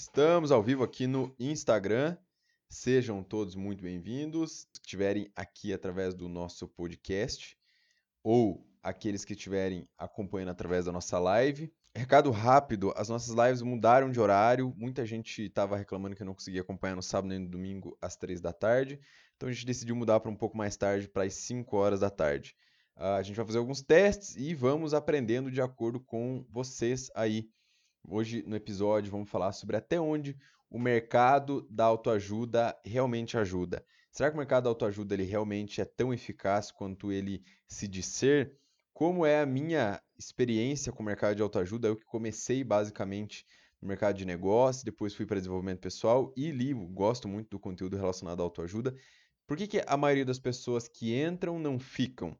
Estamos ao vivo aqui no Instagram. Sejam todos muito bem-vindos. Se estiverem aqui através do nosso podcast ou aqueles que estiverem acompanhando através da nossa live. Recado rápido: as nossas lives mudaram de horário. Muita gente estava reclamando que não conseguia acompanhar no sábado nem no domingo às três da tarde. Então a gente decidiu mudar para um pouco mais tarde, para as 5 horas da tarde. Uh, a gente vai fazer alguns testes e vamos aprendendo de acordo com vocês aí. Hoje no episódio vamos falar sobre até onde o mercado da autoajuda realmente ajuda. Será que o mercado da autoajuda ele realmente é tão eficaz quanto ele se diz ser? Como é a minha experiência com o mercado de autoajuda? Eu que comecei basicamente no mercado de negócio, depois fui para desenvolvimento pessoal e li, gosto muito do conteúdo relacionado à autoajuda. Por que, que a maioria das pessoas que entram não ficam?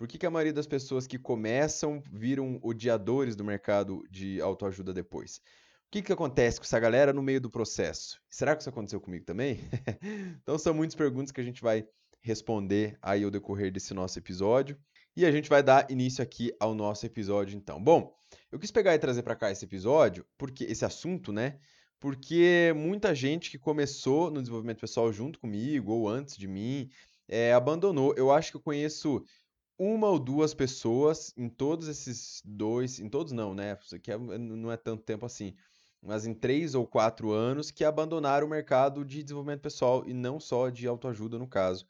Por que, que a maioria das pessoas que começam viram odiadores do mercado de autoajuda depois? O que, que acontece com essa galera no meio do processo? Será que isso aconteceu comigo também? então são muitas perguntas que a gente vai responder aí ao decorrer desse nosso episódio. E a gente vai dar início aqui ao nosso episódio então. Bom, eu quis pegar e trazer para cá esse episódio, porque esse assunto, né? Porque muita gente que começou no desenvolvimento pessoal junto comigo ou antes de mim é, abandonou. Eu acho que eu conheço uma ou duas pessoas em todos esses dois, em todos não, né? Aqui é, não é tanto tempo assim, mas em três ou quatro anos que abandonaram o mercado de desenvolvimento pessoal e não só de autoajuda no caso.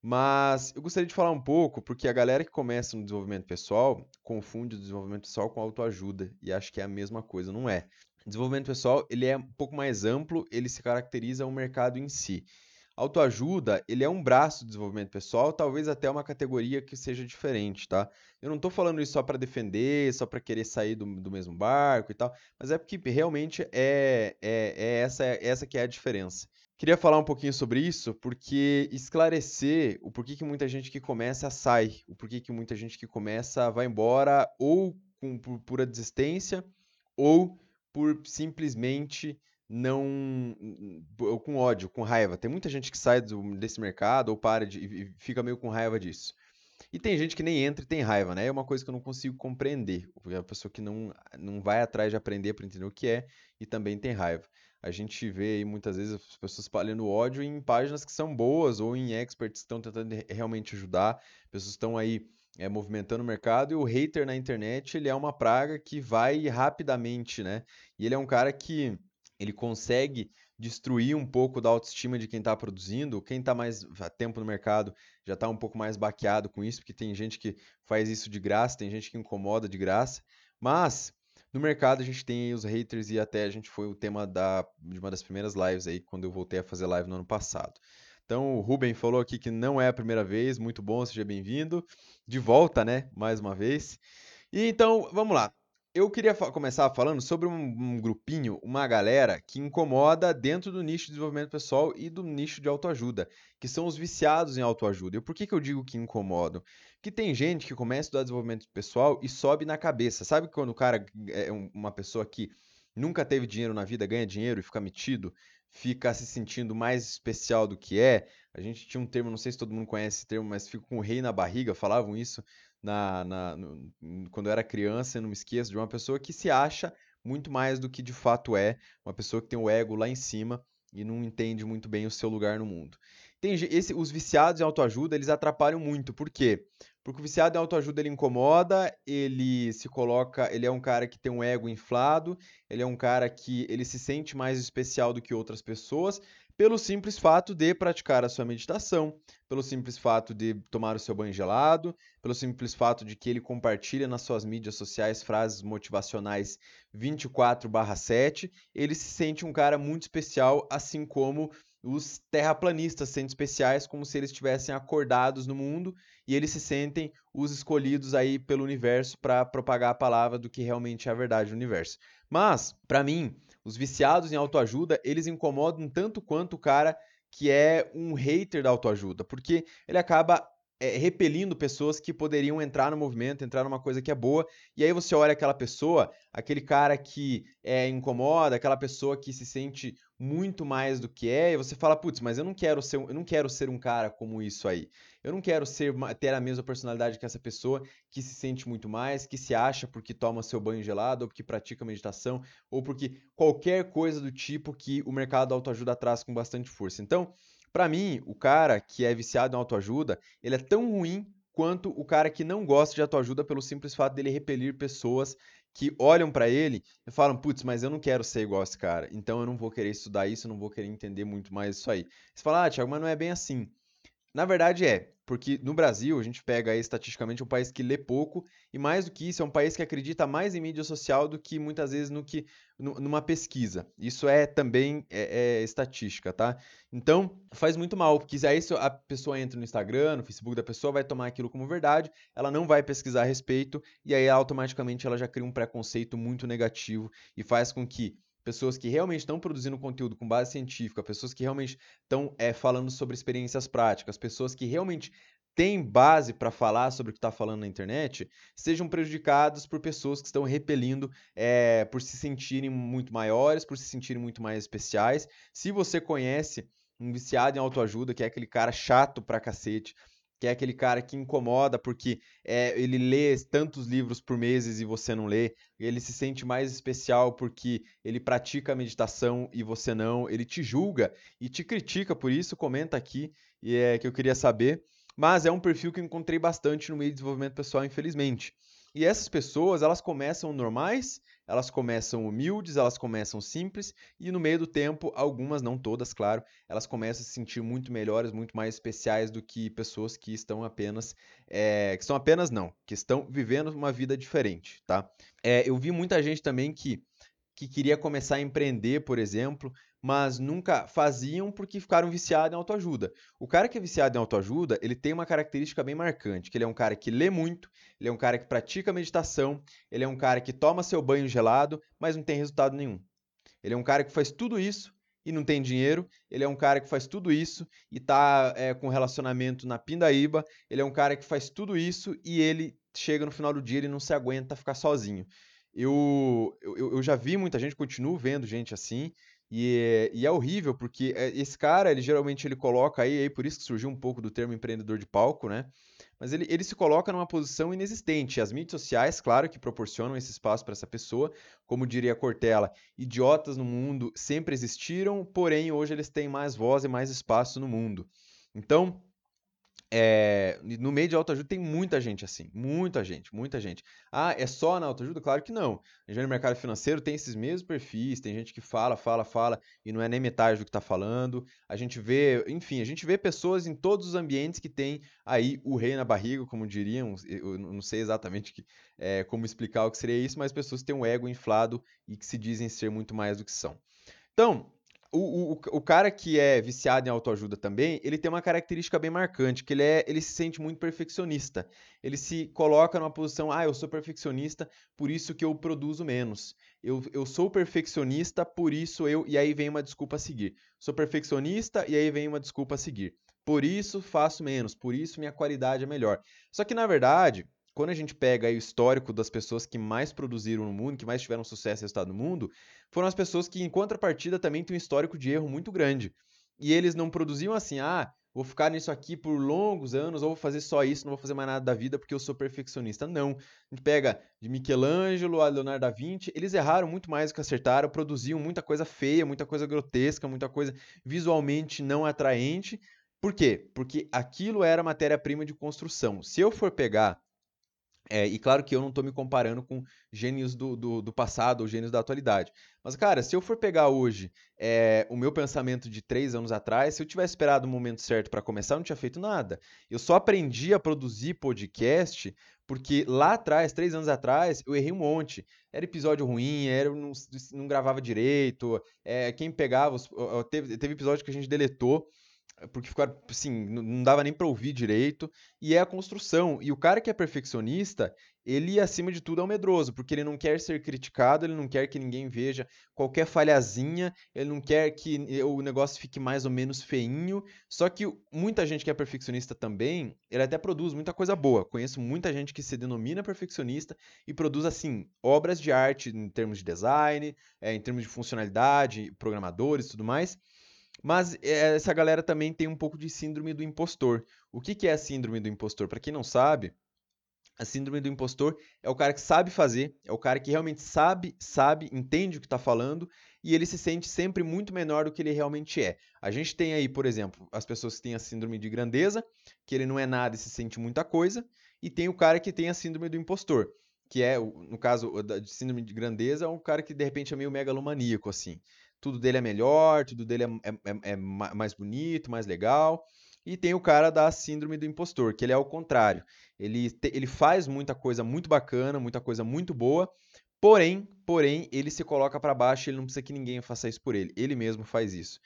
Mas eu gostaria de falar um pouco, porque a galera que começa no desenvolvimento pessoal confunde o desenvolvimento pessoal com autoajuda e acha que é a mesma coisa, não é. Desenvolvimento pessoal, ele é um pouco mais amplo, ele se caracteriza o mercado em si. Autoajuda, ele é um braço do desenvolvimento pessoal, talvez até uma categoria que seja diferente, tá? Eu não estou falando isso só para defender, só para querer sair do, do mesmo barco e tal, mas é porque realmente é, é, é essa, é essa que é a diferença. Queria falar um pouquinho sobre isso, porque esclarecer o porquê que muita gente que começa sai, o porquê que muita gente que começa vai embora ou com, por pura desistência ou por simplesmente não. ou com ódio, com raiva. Tem muita gente que sai do, desse mercado ou para de, e fica meio com raiva disso. E tem gente que nem entra e tem raiva, né? É uma coisa que eu não consigo compreender. É a pessoa que não, não vai atrás de aprender para entender o que é e também tem raiva a gente vê aí muitas vezes as pessoas espalhando ódio em páginas que são boas ou em experts que estão tentando realmente ajudar, pessoas estão aí é, movimentando o mercado e o hater na internet ele é uma praga que vai rapidamente, né? E ele é um cara que ele consegue destruir um pouco da autoestima de quem está produzindo. Quem está mais tempo no mercado já está um pouco mais baqueado com isso, porque tem gente que faz isso de graça, tem gente que incomoda de graça. Mas no mercado a gente tem os haters e até a gente foi o tema da, de uma das primeiras lives aí, quando eu voltei a fazer live no ano passado. Então o Ruben falou aqui que não é a primeira vez, muito bom, seja bem-vindo. De volta, né? Mais uma vez. E então, vamos lá eu queria fa começar falando sobre um, um, grupinho, uma galera que incomoda dentro do nicho de desenvolvimento pessoal e do nicho de autoajuda, que são os viciados em autoajuda. E por que, que eu digo que incomodam? Que tem gente que começa a estudar desenvolvimento pessoal e sobe na cabeça. Sabe quando o cara é uma pessoa que nunca teve dinheiro na vida, ganha dinheiro e fica metido, fica se sentindo mais especial do que é? A gente tinha um termo, não sei se todo mundo conhece esse termo, mas fica com o rei na barriga, falavam isso na, na no, quando eu era criança, eu não me esqueço, de uma pessoa que se acha muito mais do que de fato é, uma pessoa que tem o ego lá em cima e não entende muito bem o seu lugar no mundo. Tem esse, os viciados em autoajuda, eles atrapalham muito. Por quê? Porque o viciado em autoajuda ele incomoda, ele se coloca, ele é um cara que tem um ego inflado, ele é um cara que ele se sente mais especial do que outras pessoas, pelo simples fato de praticar a sua meditação, pelo simples fato de tomar o seu banho gelado, pelo simples fato de que ele compartilha nas suas mídias sociais frases motivacionais 24/7, ele se sente um cara muito especial, assim como os terraplanistas sendo especiais, como se eles estivessem acordados no mundo e eles se sentem os escolhidos aí pelo universo para propagar a palavra do que realmente é a verdade do universo. Mas, para mim, os viciados em autoajuda, eles incomodam tanto quanto o cara que é um hater da autoajuda, porque ele acaba é, repelindo pessoas que poderiam entrar no movimento, entrar numa coisa que é boa. E aí você olha aquela pessoa, aquele cara que é, incomoda, aquela pessoa que se sente muito mais do que é, e você fala, putz, mas eu não quero ser, eu não quero ser um cara como isso aí. Eu não quero ser ter a mesma personalidade que essa pessoa que se sente muito mais, que se acha porque toma seu banho gelado, ou porque pratica meditação, ou porque qualquer coisa do tipo que o mercado da autoajuda traz com bastante força. Então, para mim, o cara que é viciado em autoajuda, ele é tão ruim quanto o cara que não gosta de autoajuda pelo simples fato dele repelir pessoas que olham para ele e falam, putz, mas eu não quero ser igual a esse cara, então eu não vou querer estudar isso, eu não vou querer entender muito mais isso aí. Você fala, ah, Thiago, mas não é bem assim. Na verdade é, porque no Brasil a gente pega aí estatisticamente um país que lê pouco e mais do que isso é um país que acredita mais em mídia social do que muitas vezes no que numa pesquisa. Isso é também é, é estatística, tá? Então faz muito mal, porque aí a pessoa entra no Instagram, no Facebook da pessoa, vai tomar aquilo como verdade, ela não vai pesquisar a respeito e aí automaticamente ela já cria um preconceito muito negativo e faz com que pessoas que realmente estão produzindo conteúdo com base científica, pessoas que realmente estão é, falando sobre experiências práticas, pessoas que realmente têm base para falar sobre o que está falando na internet, sejam prejudicadas por pessoas que estão repelindo é, por se sentirem muito maiores, por se sentirem muito mais especiais. Se você conhece um viciado em autoajuda, que é aquele cara chato pra cacete, que é aquele cara que incomoda porque é, ele lê tantos livros por meses e você não lê, ele se sente mais especial porque ele pratica a meditação e você não, ele te julga e te critica por isso, comenta aqui e é que eu queria saber. Mas é um perfil que eu encontrei bastante no meio de desenvolvimento pessoal, infelizmente. E essas pessoas, elas começam normais elas começam humildes, elas começam simples e no meio do tempo, algumas, não todas, claro, elas começam a se sentir muito melhores, muito mais especiais do que pessoas que estão apenas, é, que estão apenas não, que estão vivendo uma vida diferente, tá? É, eu vi muita gente também que que queria começar a empreender, por exemplo, mas nunca faziam porque ficaram viciados em autoajuda. O cara que é viciado em autoajuda, ele tem uma característica bem marcante, que ele é um cara que lê muito, ele é um cara que pratica meditação, ele é um cara que toma seu banho gelado, mas não tem resultado nenhum. Ele é um cara que faz tudo isso e não tem dinheiro, ele é um cara que faz tudo isso e tá é, com relacionamento na pindaíba, ele é um cara que faz tudo isso e ele chega no final do dia e não se aguenta ficar sozinho. Eu, eu, eu já vi muita gente, continuo vendo gente assim, e é, e é, horrível, porque é, esse cara, ele geralmente ele coloca aí, aí, por isso que surgiu um pouco do termo empreendedor de palco, né? Mas ele, ele se coloca numa posição inexistente. As mídias sociais, claro, que proporcionam esse espaço para essa pessoa, como diria Cortella, idiotas no mundo sempre existiram, porém hoje eles têm mais voz e mais espaço no mundo. Então, é, no meio de autoajuda tem muita gente assim, muita gente, muita gente. Ah, é só na autoajuda? Claro que não. Já no mercado financeiro tem esses mesmos perfis, tem gente que fala, fala, fala e não é nem metade do que está falando. A gente vê, enfim, a gente vê pessoas em todos os ambientes que tem aí o rei na barriga, como diriam. Eu não sei exatamente que, é, como explicar o que seria isso, mas pessoas que têm um ego inflado e que se dizem ser muito mais do que são. Então, o, o, o cara que é viciado em autoajuda também, ele tem uma característica bem marcante, que ele, é, ele se sente muito perfeccionista. Ele se coloca numa posição, ah, eu sou perfeccionista, por isso que eu produzo menos. Eu, eu sou perfeccionista, por isso eu... E aí vem uma desculpa a seguir. Sou perfeccionista, e aí vem uma desculpa a seguir. Por isso faço menos, por isso minha qualidade é melhor. Só que, na verdade, quando a gente pega o histórico das pessoas que mais produziram no mundo, que mais tiveram sucesso e resultado no mundo, foram as pessoas que, em contrapartida, também têm um histórico de erro muito grande. E eles não produziam assim, ah, vou ficar nisso aqui por longos anos, ou vou fazer só isso, não vou fazer mais nada da vida porque eu sou perfeccionista. Não. A gente pega de Michelangelo a Leonardo da Vinci, eles erraram muito mais do que acertaram, produziam muita coisa feia, muita coisa grotesca, muita coisa visualmente não atraente. Por quê? Porque aquilo era matéria-prima de construção. Se eu for pegar é, e claro que eu não estou me comparando com gênios do, do, do, passado ou gênios da atualidade. Mas, cara, se eu for pegar hoje é, o meu pensamento de três anos atrás, se eu tivesse esperado o momento certo para começar, eu não tinha feito nada. Eu só aprendi a produzir podcast porque lá atrás, três anos atrás, eu errei um monte. Era episódio ruim, era, não, não gravava direito. É, quem pegava. Teve, teve episódio que a gente deletou porque ficaram, assim, não dava nem para ouvir direito, e é a construção. E o cara que é perfeccionista, ele, acima de tudo, é um medroso, porque ele não quer ser criticado, ele não quer que ninguém veja qualquer falhazinha, ele não quer que o negócio fique mais ou menos feinho. Só que muita gente que é perfeccionista também, ele até produz muita coisa boa. Conheço muita gente que se denomina perfeccionista e produz, assim, obras de arte em termos de design, é, em termos de funcionalidade, programadores tudo mais. Mas eh, essa galera também tem um pouco de síndrome do impostor. O que, que é a síndrome do impostor? Para quem não sabe, a síndrome do impostor é o cara que sabe fazer, é o cara que realmente sabe, sabe, entende o que está falando e ele se sente sempre muito menor do que ele realmente é. A gente tem aí, por exemplo, as pessoas que têm a síndrome de grandeza, que ele não é nada e se sente muita coisa, e tem o cara que tem a síndrome do impostor, que é, no caso da síndrome de grandeza, é um cara que de repente é meio megalomaníaco, assim tudo dele é melhor, tudo dele é, é, é, é mais bonito, mais legal. E tem o cara da síndrome do impostor, que ele é o contrário. Ele, te, ele faz muita coisa muito bacana, muita coisa muito boa, porém, porém, ele se coloca para baixo, ele não precisa que ninguém faça isso por ele. Ele mesmo faz isso.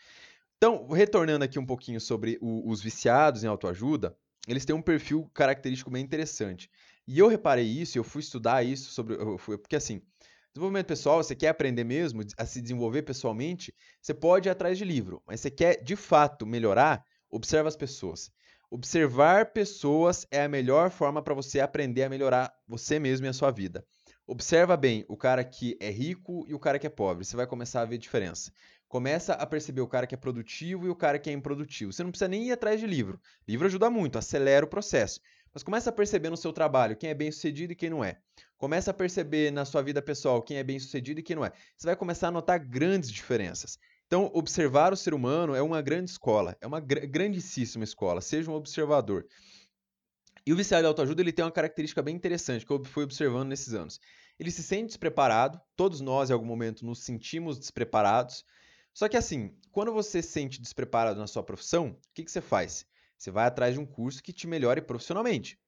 Então, retornando aqui um pouquinho sobre o, os viciados em autoajuda, eles têm um perfil característico bem interessante. E eu reparei isso, eu fui estudar isso sobre, fui, porque assim, Desenvolvimento pessoal, você quer aprender mesmo a se desenvolver pessoalmente, você pode ir atrás de livro, mas você quer de fato melhorar, observa as pessoas. Observar pessoas é a melhor forma para você aprender a melhorar você mesmo e a sua vida. Observa bem o cara que é rico e o cara que é pobre, você vai começar a ver a diferença. Começa a perceber o cara que é produtivo e o cara que é improdutivo. Você não precisa nem ir atrás de livro. Livro ajuda muito, acelera o processo. Mas começa a perceber no seu trabalho quem é bem sucedido e quem não é. Começa a perceber na sua vida pessoal quem é bem sucedido e quem não é. Você vai começar a notar grandes diferenças. Então, observar o ser humano é uma grande escola, é uma gr grandíssima escola. Seja um observador. E o viciado de autoajuda ele tem uma característica bem interessante que eu fui observando nesses anos. Ele se sente despreparado, todos nós em algum momento nos sentimos despreparados. Só que assim, quando você se sente despreparado na sua profissão, o que, que você faz? Você vai atrás de um curso que te melhore profissionalmente.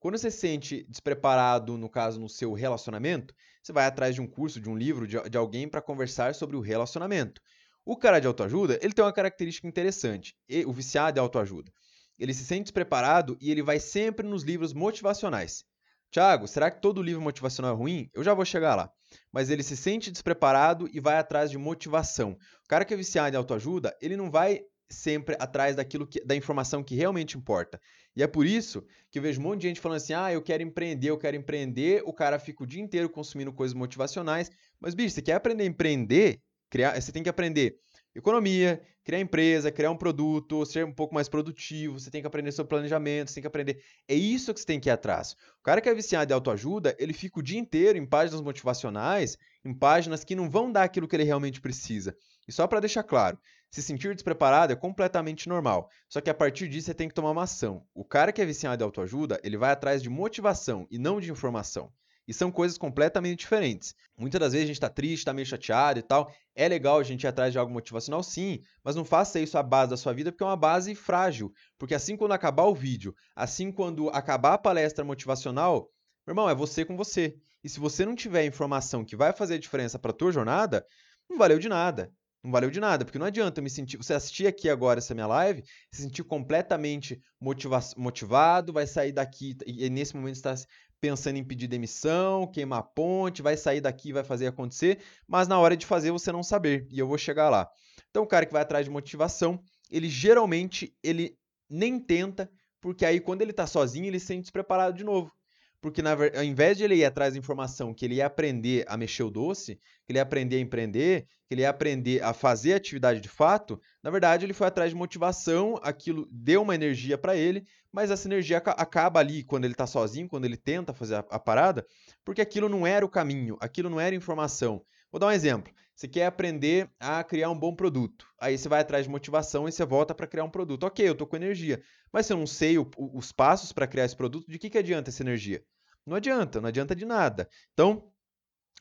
Quando você se sente despreparado, no caso, no seu relacionamento, você vai atrás de um curso, de um livro, de, de alguém para conversar sobre o relacionamento. O cara de autoajuda, ele tem uma característica interessante, o viciado de autoajuda. Ele se sente despreparado e ele vai sempre nos livros motivacionais. Tiago, será que todo livro motivacional é ruim? Eu já vou chegar lá. Mas ele se sente despreparado e vai atrás de motivação. O cara que é viciado em autoajuda, ele não vai sempre atrás daquilo que, da informação que realmente importa. E é por isso que eu vejo um monte de gente falando assim: ah, eu quero empreender, eu quero empreender. O cara fica o dia inteiro consumindo coisas motivacionais. Mas, bicho, você quer aprender a empreender? Criar, você tem que aprender economia, criar empresa, criar um produto, ser um pouco mais produtivo, você tem que aprender sobre planejamento, você tem que aprender. É isso que você tem que ir atrás. O cara que é viciado em autoajuda, ele fica o dia inteiro em páginas motivacionais, em páginas que não vão dar aquilo que ele realmente precisa. E só para deixar claro, se sentir despreparado é completamente normal. Só que a partir disso você tem que tomar uma ação. O cara que é viciado em autoajuda, ele vai atrás de motivação e não de informação. E são coisas completamente diferentes. Muitas das vezes a gente está triste, está meio chateado e tal. É legal a gente ir atrás de algo motivacional, sim, mas não faça isso a base da sua vida, porque é uma base frágil. Porque assim quando acabar o vídeo, assim quando acabar a palestra motivacional, meu irmão, é você com você. E se você não tiver informação que vai fazer a diferença para a tua jornada, não valeu de nada. Não valeu de nada, porque não adianta me sentir. Você assistir aqui agora essa minha live, se sentir completamente motiva motivado, vai sair daqui e nesse momento está pensando em pedir demissão, queimar ponte, vai sair daqui vai fazer acontecer, mas na hora de fazer você não saber, e eu vou chegar lá. Então o cara que vai atrás de motivação, ele geralmente ele nem tenta, porque aí quando ele está sozinho, ele se sente despreparado de novo. Porque na, ao invés de ele ir atrás da informação que ele ia aprender a mexer o doce, que ele ia aprender a empreender, que ele ia aprender a fazer atividade de fato, na verdade ele foi atrás de motivação, aquilo deu uma energia para ele, mas essa energia acaba ali quando ele está sozinho, quando ele tenta fazer a, a parada, porque aquilo não era o caminho, aquilo não era informação. Vou dar um exemplo. Você quer aprender a criar um bom produto. Aí você vai atrás de motivação e você volta para criar um produto. Ok, eu estou com energia. Mas se eu não sei o, os passos para criar esse produto, de que, que adianta essa energia? Não adianta, não adianta de nada. Então,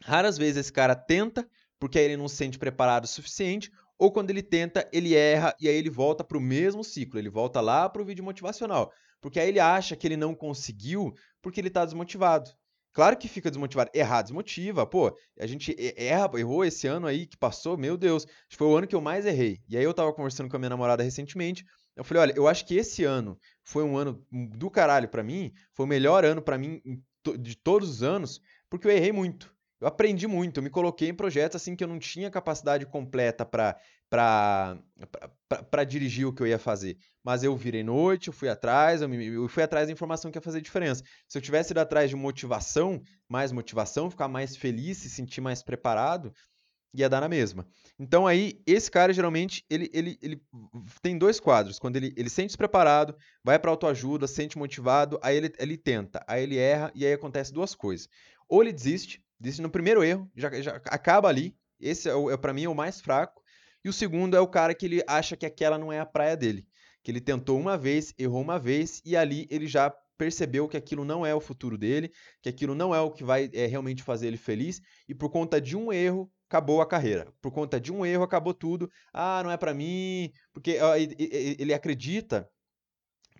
raras vezes esse cara tenta, porque aí ele não se sente preparado o suficiente, ou quando ele tenta, ele erra e aí ele volta para o mesmo ciclo, ele volta lá para o vídeo motivacional. Porque aí ele acha que ele não conseguiu porque ele está desmotivado. Claro que fica desmotivado. Errar desmotiva. Pô, a gente erra, errou esse ano aí que passou, meu Deus. Foi o ano que eu mais errei. E aí eu tava conversando com a minha namorada recentemente. Eu falei, olha, eu acho que esse ano foi um ano do caralho para mim, foi o melhor ano para mim de todos os anos, porque eu errei muito. Eu aprendi muito, eu me coloquei em projetos assim que eu não tinha capacidade completa para para dirigir o que eu ia fazer. Mas eu virei noite, eu fui atrás, eu, me, eu fui atrás da informação que ia fazer diferença. Se eu tivesse ido atrás de motivação, mais motivação, ficar mais feliz, se sentir mais preparado, ia dar na mesma. Então aí, esse cara geralmente, ele, ele, ele tem dois quadros. Quando ele, ele sente despreparado, vai para autoajuda, sente motivado, aí ele, ele tenta, aí ele erra, e aí acontece duas coisas. Ou ele desiste, desiste no primeiro erro, já, já acaba ali, esse é, é para mim é o mais fraco. E o segundo é o cara que ele acha que aquela não é a praia dele. Que ele tentou uma vez, errou uma vez, e ali ele já percebeu que aquilo não é o futuro dele, que aquilo não é o que vai é, realmente fazer ele feliz, e por conta de um erro, acabou a carreira. Por conta de um erro, acabou tudo. Ah, não é para mim. Porque ó, ele acredita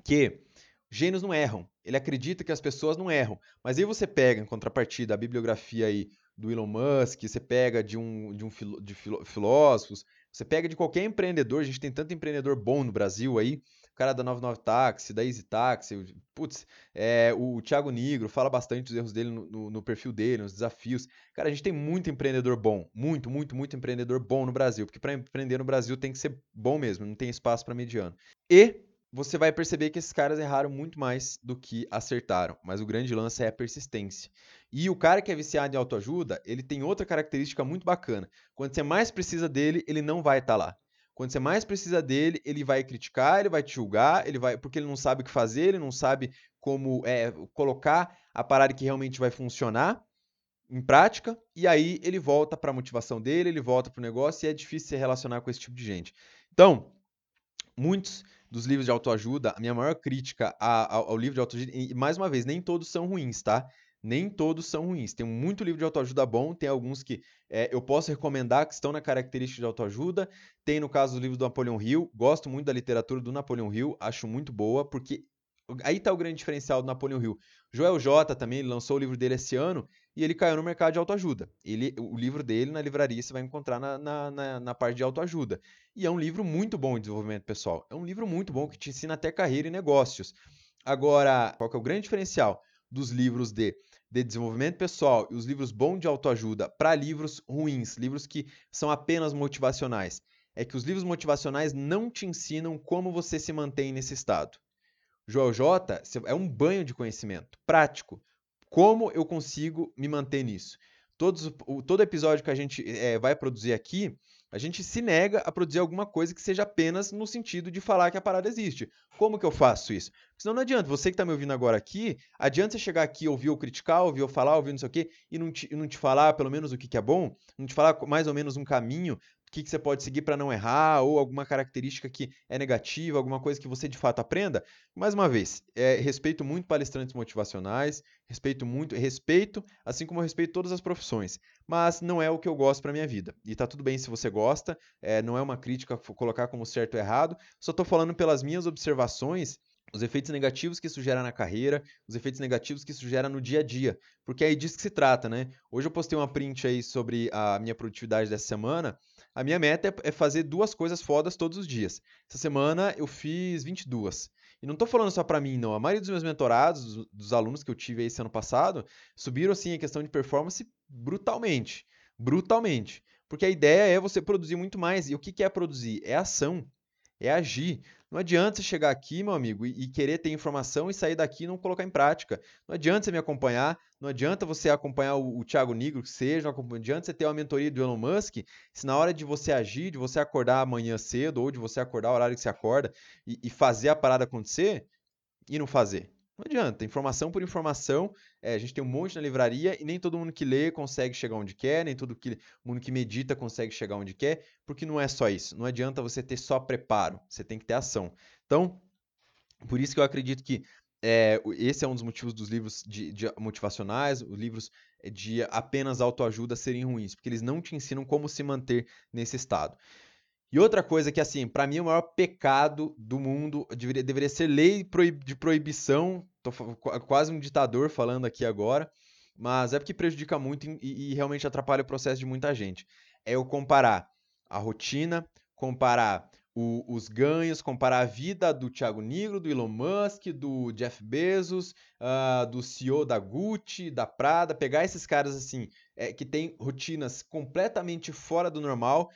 que gênios não erram. Ele acredita que as pessoas não erram. Mas aí você pega, em contrapartida, a bibliografia aí do Elon Musk, você pega de um, de um de filósofos, você pega de qualquer empreendedor, a gente tem tanto empreendedor bom no Brasil aí, o cara da 99 Táxi, da Easy Táxi, putz, é, o Thiago Negro fala bastante dos erros dele no, no, no, perfil dele, nos desafios. Cara, a gente tem muito empreendedor bom, muito, muito, muito empreendedor bom no Brasil, porque para empreender no Brasil tem que ser bom mesmo, não tem espaço para mediano. E você vai perceber que esses caras erraram muito mais do que acertaram. Mas o grande lance é a persistência. E o cara que é viciado em autoajuda, ele tem outra característica muito bacana. Quando você mais precisa dele, ele não vai estar tá lá. Quando você mais precisa dele, ele vai criticar, ele vai te julgar, ele vai porque ele não sabe o que fazer, ele não sabe como é, colocar a parada que realmente vai funcionar em prática, e aí ele volta para a motivação dele, ele volta para o negócio e é difícil se relacionar com esse tipo de gente. Então, muitos dos livros de autoajuda, a minha maior crítica ao, ao livro de autoajuda, e mais uma vez, nem todos são ruins, tá? Nem todos são ruins. Tem muito livro de autoajuda bom, tem alguns que é, eu posso recomendar que estão na característica de autoajuda. Tem no caso do livro do Napoleão Hill. Gosto muito da literatura do Napoleão Hill, acho muito boa, porque aí está o grande diferencial do Napoleão Hill. Joel J também lançou o livro dele esse ano e ele caiu no mercado de autoajuda. Ele, o livro dele na livraria você vai encontrar na, na, na, na, parte de autoajuda. E é um livro muito bom de desenvolvimento pessoal. É um livro muito bom que te ensina até carreira e negócios. Agora, qual é o grande diferencial dos livros de, de desenvolvimento pessoal e os livros bons de autoajuda para livros ruins, livros que são apenas motivacionais? É que os livros motivacionais não te ensinam como você se mantém nesse estado. Joel J é um banho de conhecimento prático como eu consigo me manter nisso? Todos, o, todo episódio que a gente é, vai produzir aqui, a gente se nega a produzir alguma coisa que seja apenas no sentido de falar que a parada existe. Como que eu faço isso? Senão não adianta. Você que está me ouvindo agora aqui, adianta você chegar aqui, ouvir ou criticar, ouvir ou falar, ouvir não sei o quê, e não te, não te falar pelo menos o que, que é bom, não te falar mais ou menos um caminho o que, que você pode seguir para não errar, ou alguma característica que é negativa, alguma coisa que você de fato aprenda. Mais uma vez, é, respeito muito palestrantes motivacionais, respeito muito, respeito, assim como eu respeito todas as profissões, mas não é o que eu gosto para minha vida. E tá tudo bem se você gosta, é, não é uma crítica colocar como certo ou errado, só estou falando pelas minhas observações os efeitos negativos que isso gera na carreira, os efeitos negativos que isso gera no dia a dia, porque é disso que se trata, né? Hoje eu postei uma print aí sobre a minha produtividade dessa semana, a minha meta é, é fazer duas coisas fodas todos os dias. Essa semana eu fiz 22. E não estou falando só para mim, não. A maioria dos meus mentorados, dos, dos alunos que eu tive esse ano passado, subiram assim a questão de performance brutalmente. Brutalmente. Porque a ideia é você produzir muito mais. E o que, que é produzir? É ação. É agir. Não adianta você chegar aqui, meu amigo, e, e, querer ter informação e sair daqui e não colocar em prática. Não adianta você me acompanhar, não adianta você acompanhar o, o Thiago Nigro, que seja, não adianta você ter uma mentoria do Elon Musk, se na hora de você agir, de você acordar amanhã cedo, ou de você acordar o horário que você acorda e, e fazer a parada acontecer, e não fazer. Não adianta, informação por informação, é, a gente tem um monte na livraria e nem todo mundo que lê consegue chegar onde quer, nem todo que, mundo que medita consegue chegar onde quer, porque não é só isso. Não adianta você ter só preparo, você tem que ter ação. Então, por isso que eu acredito que é, esse é um dos motivos dos livros de, de motivacionais, os livros de apenas autoajuda serem ruins, porque eles não te ensinam como se manter nesse estado. E outra coisa que, assim, para mim o maior pecado do mundo deveria, deveria ser lei de proibição. Tô quase um ditador falando aqui agora, mas é porque prejudica muito e, e realmente atrapalha o processo de muita gente. É eu comparar a rotina, comparar o, os ganhos, comparar a vida do Thiago Nigro, do Elon Musk, do Jeff Bezos, uh, do CEO da Gucci, da Prada, pegar esses caras assim, é, que têm rotinas completamente fora do normal.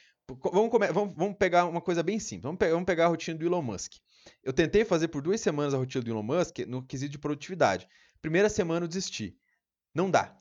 Vamos, vamos, vamos, pegar uma coisa bem simples. Vamos pegar, vamos pegar a rotina do Elon Musk. Eu tentei fazer por duas semanas a rotina do Elon Musk no quesito de produtividade. Primeira semana eu desisti. Não dá.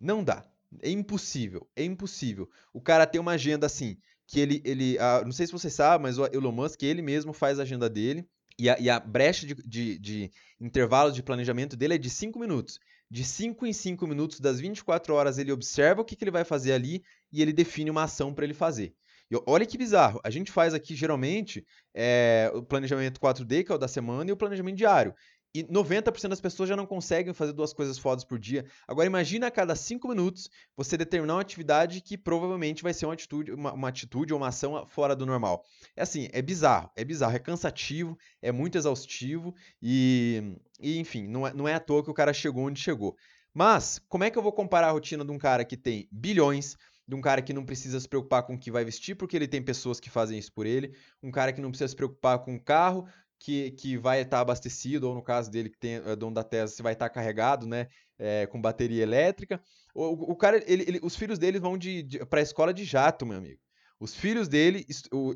Não dá. É impossível. É impossível. O cara tem uma agenda assim que ele, ele ah, não sei se você sabe, mas o Elon Musk, ele mesmo faz a agenda dele, e a, e a brecha de, de, de intervalo de planejamento dele é de 5 minutos. De 5 em 5 minutos, das 24 horas, ele observa o que, que ele vai fazer ali e ele define uma ação para ele fazer. E olha que bizarro, a gente faz aqui geralmente é, o planejamento 4D, que é o da semana, e o planejamento diário. E 90% das pessoas já não conseguem fazer duas coisas fodas por dia. Agora imagina a cada 5 minutos você determinar uma atividade que provavelmente vai ser uma atitude, uma, uma, atitude ou uma ação fora do normal. É assim, é bizarro, é bizarro, é cansativo, é muito exaustivo e, e enfim, não é, não é à toa que o cara chegou onde chegou. Mas, como é que eu vou comparar a rotina de um cara que tem bilhões, de um cara que não precisa se preocupar com o que vai vestir, porque ele tem pessoas que fazem isso por ele, um cara que não precisa se preocupar com o carro, que, que vai estar abastecido, ou no caso dele, que tem é dono da Tesla, se vai estar carregado, né? É, com bateria elétrica. O, o cara, ele, ele, os filhos dele vão de, de para a escola de jato, meu amigo. Os filhos dele,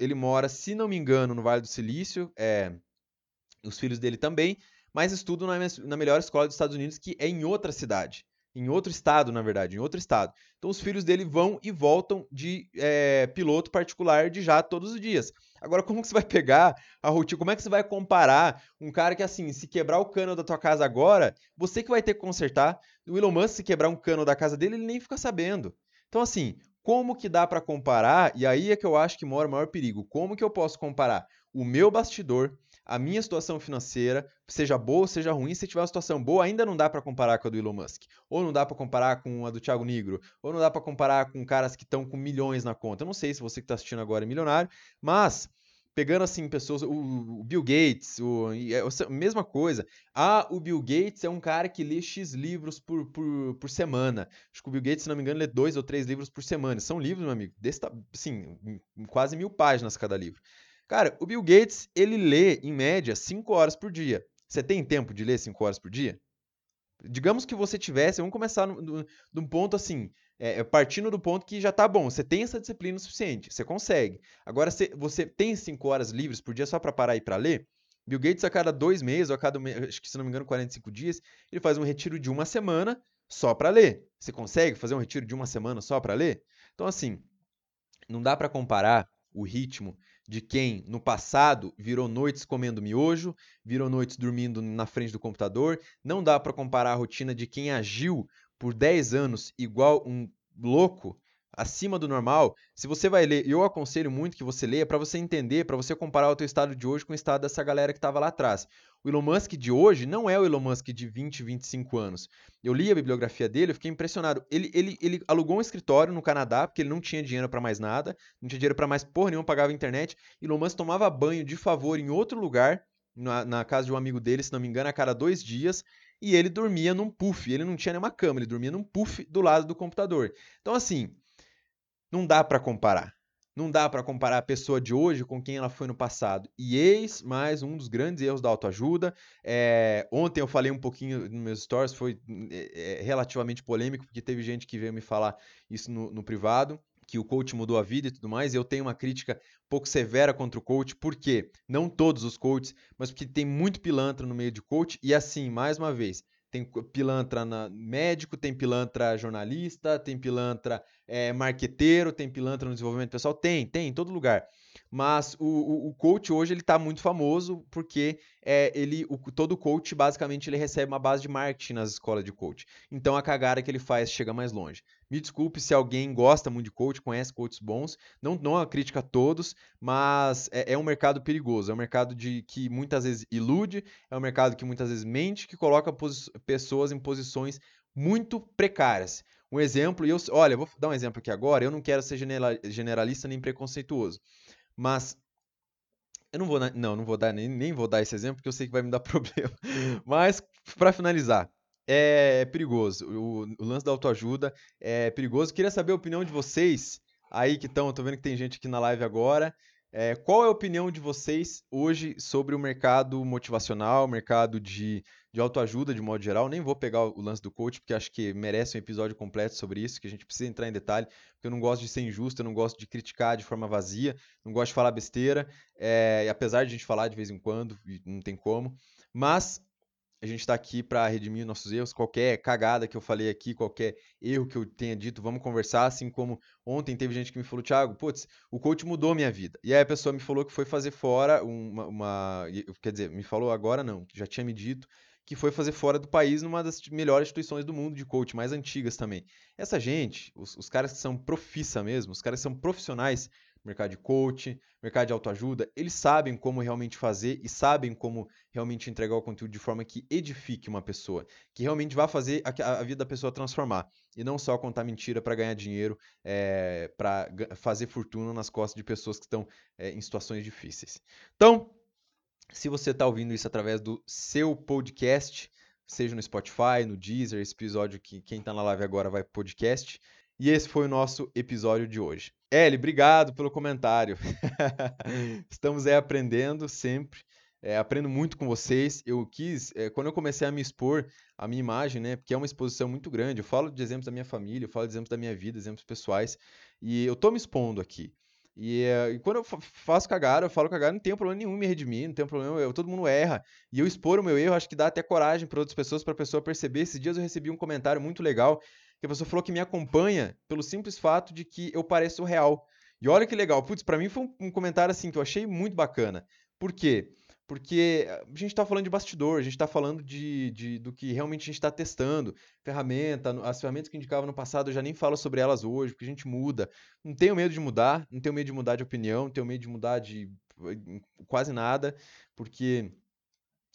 ele mora, se não me engano, no Vale do Silício, é, os filhos dele também, mas estudam na, na melhor escola dos Estados Unidos, que é em outra cidade em outro estado, na verdade, em outro estado. Então os filhos dele vão e voltam de é, piloto particular de jato todos os dias. Agora, como que você vai pegar a rotina? Como é que você vai comparar um cara que, assim, se quebrar o cano da tua casa agora, você que vai ter que consertar. O Elon Musk, se quebrar um cano da casa dele, ele nem fica sabendo. Então, assim, como que dá para comparar? E aí é que eu acho que mora o maior perigo. Como que eu posso comparar o meu bastidor a minha situação financeira, seja boa seja ruim, se tiver uma situação boa, ainda não dá para comparar com a do Elon Musk. Ou não dá para comparar com a do Thiago Negro. Ou não dá para comparar com caras que estão com milhões na conta. Eu não sei se você que está assistindo agora é milionário, mas pegando assim pessoas, o, Bill Gates, o, é a mesma coisa. Ah, o Bill Gates é um cara que lê X livros por, por, por semana. Acho que o Bill Gates, se não me engano, lê dois ou três livros por semana. São livros, meu amigo, desse, assim, quase mil páginas cada livro. Cara, o Bill Gates, ele lê, em média, 5 horas por dia. Você tem tempo de ler 5 horas por dia? Digamos que você tivesse, vamos começar de um ponto assim, é, é, partindo do ponto que já tá bom, você tem essa disciplina suficiente, você consegue. Agora, você, você tem 5 horas livres por dia só para parar e para ler? Bill Gates, a cada dois meses, ou a cada, acho que se não me engano, 45 dias, ele faz um retiro de uma semana só para ler. Você consegue fazer um retiro de uma semana só para ler? Então, assim, não dá para comparar o ritmo de quem no passado virou noites comendo miojo, virou noites dormindo na frente do computador. Não dá para comparar a rotina de quem agiu por 10 anos igual um louco acima do normal, se você vai ler, eu aconselho muito que você leia para você entender, para você comparar o teu estado de hoje com o estado dessa galera que estava lá atrás. O Elon Musk de hoje não é o Elon Musk de 20, 25 anos. Eu li a bibliografia dele, eu fiquei impressionado. Ele, ele, ele alugou um escritório no Canadá, porque ele não tinha dinheiro para mais nada, não tinha dinheiro para mais porra nenhuma, pagava internet. Elon Musk tomava banho de favor em outro lugar, na, na casa de um amigo dele, se não me engano, a cada dois dias e ele dormia num puff. Ele não tinha nenhuma cama, ele dormia num puff do lado do computador. Então, assim, não dá para comparar. Não dá para comparar a pessoa de hoje com quem ela foi no passado. E eis mais um dos grandes erros da autoajuda. É, ontem eu falei um pouquinho nos meus stories, foi é, relativamente polêmico, porque teve gente que veio me falar isso no, no privado que o coach mudou a vida e tudo mais, eu tenho uma crítica um pouco severa contra o coach, porque não todos os coaches, mas porque tem muito pilantra no meio de coach, e assim, mais uma vez, tem pilantra na, médico, tem pilantra jornalista, tem pilantra é, marqueteiro, tem pilantra no desenvolvimento pessoal, tem, tem, em todo lugar. Mas o, o, o coach hoje ele está muito famoso porque é, ele, o, todo coach basicamente ele recebe uma base de marketing nas escolas de coach. Então a cagada que ele faz chega mais longe. Me desculpe se alguém gosta muito de coach, conhece coaches bons. Não, não uma crítica a todos, mas é, é, um mercado perigoso. É um mercado de, que muitas vezes ilude, é um mercado que muitas vezes mente, que coloca pessoas em posições muito precárias. Um exemplo, e eu, olha, vou dar um exemplo aqui agora. Eu não quero ser generalista nem preconceituoso, mas eu não vou, não, não vou dar nem, nem vou dar esse exemplo porque eu sei que vai me dar problema. Mas para finalizar, é perigoso. O, o lance da autoajuda é perigoso. Queria saber a opinião de vocês aí que estão. Tô vendo que tem gente aqui na live agora. É, qual é a opinião de vocês hoje sobre o mercado motivacional, o mercado de, de autoajuda de modo geral? Nem vou pegar o lance do coach, porque acho que merece um episódio completo sobre isso, que a gente precisa entrar em detalhe, porque eu não gosto de ser injusto, eu não gosto de criticar de forma vazia, não gosto de falar besteira, é, apesar de a gente falar de vez em quando, não tem como. Mas a gente está aqui para redimir nossos erros. Qualquer cagada que eu falei aqui, qualquer erro que eu tenha dito, vamos conversar. Assim como ontem teve gente que me falou, Thiago, putz, o coach mudou minha vida. E aí a pessoa me falou que foi fazer fora uma, uma. Quer dizer, me falou agora não, já tinha me dito que foi fazer fora do país numa das melhores instituições do mundo de coach, mais antigas também. Essa gente, os, os caras que são profissa mesmo, os caras que são profissionais, mercado de coach, mercado de autoajuda, eles sabem como realmente fazer e sabem como realmente entregar o conteúdo de forma que edifique uma pessoa, que realmente vá fazer a, a vida da pessoa transformar e não só contar mentira para ganhar dinheiro, é, eh, para fazer fortuna nas costas de pessoas que estão é, em situações difíceis. Então, se você está ouvindo isso através do seu podcast, seja no Spotify, no Deezer, esse episódio que quem está na live agora vai podcast. E esse foi o nosso episódio de hoje. Eli, obrigado pelo comentário. Estamos aí aprendendo sempre. É, aprendo muito com vocês. Eu quis, é, quando eu comecei a me expor a minha imagem, né? Porque é uma exposição muito grande. Eu falo de exemplos da minha família, eu falo de exemplos da minha vida, exemplos pessoais. E eu tô me expondo aqui. E, e, quando eu faço cagada, eu falo cagada, não tem problema nenhum me redimir, não tem problema, eu, todo mundo erra. E eu expor o meu erro, acho que dá até coragem para outras pessoas, para a pessoa perceber. Esses dias eu recebi um comentário muito legal que a pessoa falou que me acompanha pelo simples fato de que eu pareço real. E olha que legal. Putz, pra mim foi um, um comentário assim que eu achei muito bacana. Por quê? Porque a gente está falando de bastidor, a gente está falando de, de, do que realmente a gente está testando. Ferramenta, as ferramentas que indicava no passado, eu já nem falo sobre elas hoje, porque a gente muda. Não tenho medo de mudar, não tenho medo de mudar de opinião, não tenho medo de mudar de quase nada, porque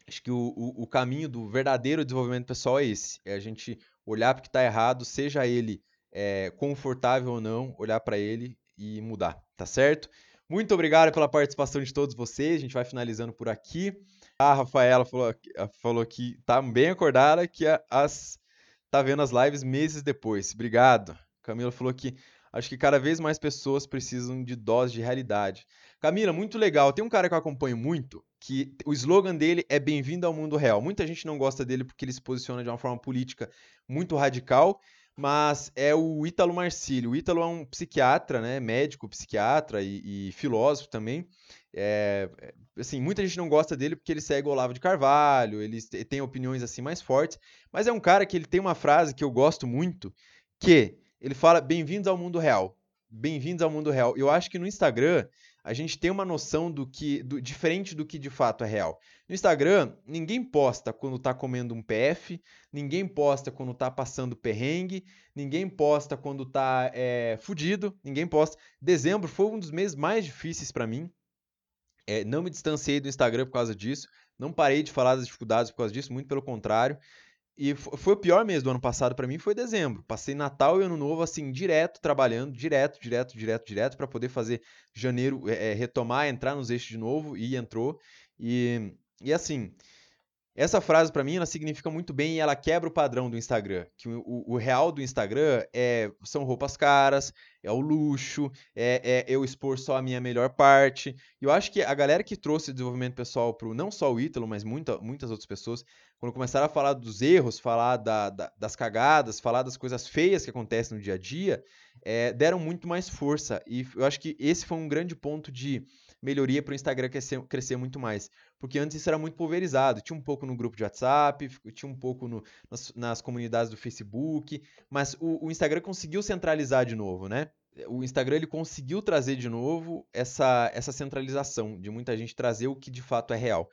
acho que o, o, o caminho do verdadeiro desenvolvimento pessoal é esse: é a gente olhar para o que está errado, seja ele é, confortável ou não, olhar para ele e mudar, tá certo? Muito obrigado pela participação de todos vocês. A gente vai finalizando por aqui. A Rafaela falou, falou que tá bem acordada, que as tá vendo as lives meses depois. Obrigado. Camila falou que acho que cada vez mais pessoas precisam de dose de realidade. Camila, muito legal. Tem um cara que eu acompanho muito, que o slogan dele é Bem-vindo ao Mundo Real. Muita gente não gosta dele porque ele se posiciona de uma forma política muito radical, mas é o Ítalo Marcílio. O Ítalo é um psiquiatra, né, médico, psiquiatra e, e filósofo também. É, assim, muita gente não gosta dele porque ele segue o Olavo de Carvalho, ele tem opiniões assim mais fortes, mas é um cara que ele tem uma frase que eu gosto muito, que ele fala: "Bem-vindos ao mundo real". Bem-vindos ao mundo real. Eu acho que no Instagram a gente tem uma noção do que do, diferente do que de fato é real. No Instagram, ninguém posta quando tá comendo um PF, ninguém posta quando tá passando perrengue, ninguém posta quando tá é, fudido, ninguém posta. Dezembro foi um dos meses mais difíceis para mim. É, não me distanciei do Instagram por causa disso, não parei de falar das dificuldades por causa disso, muito pelo contrário. E foi o pior mês do ano passado para mim, foi dezembro. Passei Natal e Ano Novo assim, direto, trabalhando, direto, direto, direto, direto, para poder fazer janeiro é, retomar, entrar nos eixos de novo, e entrou. E, e assim, essa frase para mim ela significa muito bem e ela quebra o padrão do Instagram. Que o, o, real do Instagram é são roupas caras, é o luxo, é, é, eu expor só a minha melhor parte. E eu acho que a galera que trouxe desenvolvimento pessoal para não só o Ítalo, mas muita, muitas outras pessoas, quando começaram a falar dos erros, falar da, da, das cagadas, falar das coisas feias que acontecem no dia a dia, é, deram muito mais força. E eu acho que esse foi um grande ponto de melhoria para o Instagram crescer, crescer muito mais. Porque antes isso era muito pulverizado. Tinha um pouco no grupo de WhatsApp, tinha um pouco no, nas, nas, comunidades do Facebook, mas o, o, Instagram conseguiu centralizar de novo, né? O Instagram ele conseguiu trazer de novo essa, essa centralização de muita gente trazer o que de fato é real.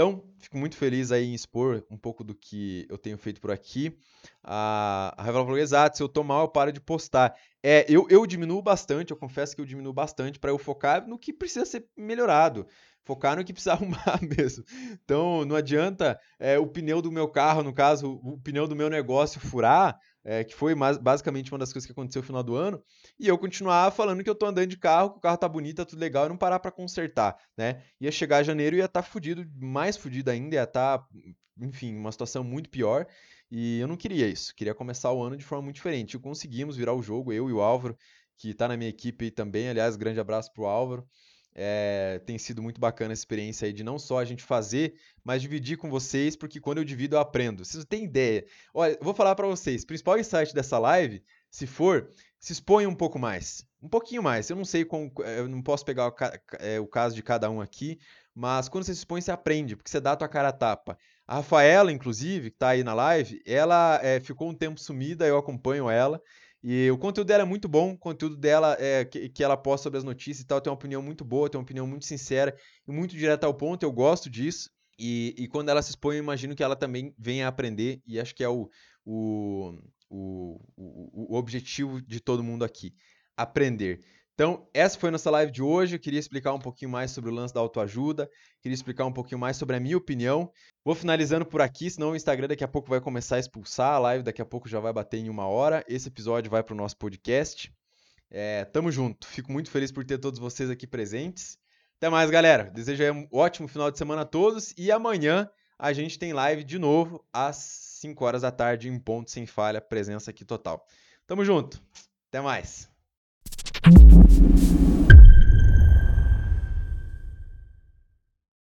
Então, fico muito feliz aí em expor um pouco do que eu tenho feito por aqui. A, a Revela falou, exato, se eu tô mal, eu paro de postar. É, eu, eu diminuo bastante, eu confesso que eu diminuo bastante para eu focar no que precisa ser melhorado. Focar no que precisa arrumar mesmo. Então, não adianta é, o pneu do meu carro, no caso, o pneu do meu negócio furar, é, que foi mais, basicamente uma das coisas que aconteceu no final do ano, e eu continuar falando que eu tô andando de carro, que o carro tá bonito, tá tudo legal, e não parar para consertar, né? Ia chegar janeiro e ia estar tá fudido, mais fudido ainda, ia estar, tá, enfim, uma situação muito pior, e eu não queria isso, queria começar o ano de forma muito diferente. E conseguimos virar o jogo, eu e o Álvaro, que tá na minha equipe também, aliás, grande abraço pro Álvaro. É, tem sido muito bacana essa experiência aí de não só a gente fazer, mas dividir com vocês, porque quando eu divido eu aprendo. Vocês não têm ideia. Olha, eu vou falar para vocês, principal insight dessa live, se for, se expõe um pouco mais. Um pouquinho mais. Eu não sei como. Eu não posso pegar o, é, o caso de cada um aqui, mas quando você se expõe, você aprende, porque você dá a tua cara a tapa. A Rafaela, inclusive, que está aí na live, ela é, ficou um tempo sumida, eu acompanho ela. E o conteúdo dela é muito bom, o conteúdo dela é que, que ela posta sobre as notícias e tal, tem uma opinião muito boa, tem uma opinião muito sincera e muito direta ao ponto, eu gosto disso. E, e quando ela se expõe, eu imagino que ela também venha aprender, e acho que é o, o, o, o, o objetivo de todo mundo aqui: aprender. Então, essa foi a nossa live de hoje. Eu queria explicar um pouquinho mais sobre o lance da autoajuda, queria explicar um pouquinho mais sobre a minha opinião. Vou finalizando por aqui, senão o Instagram daqui a pouco vai começar a expulsar a live, daqui a pouco já vai bater em uma hora. Esse episódio vai para o nosso podcast. É, tamo junto. Fico muito feliz por ter todos vocês aqui presentes. Até mais, galera. Desejo um ótimo final de semana a todos e amanhã a gente tem live de novo às 5 horas da tarde em ponto sem falha, presença aqui total. Tamo junto. Até mais.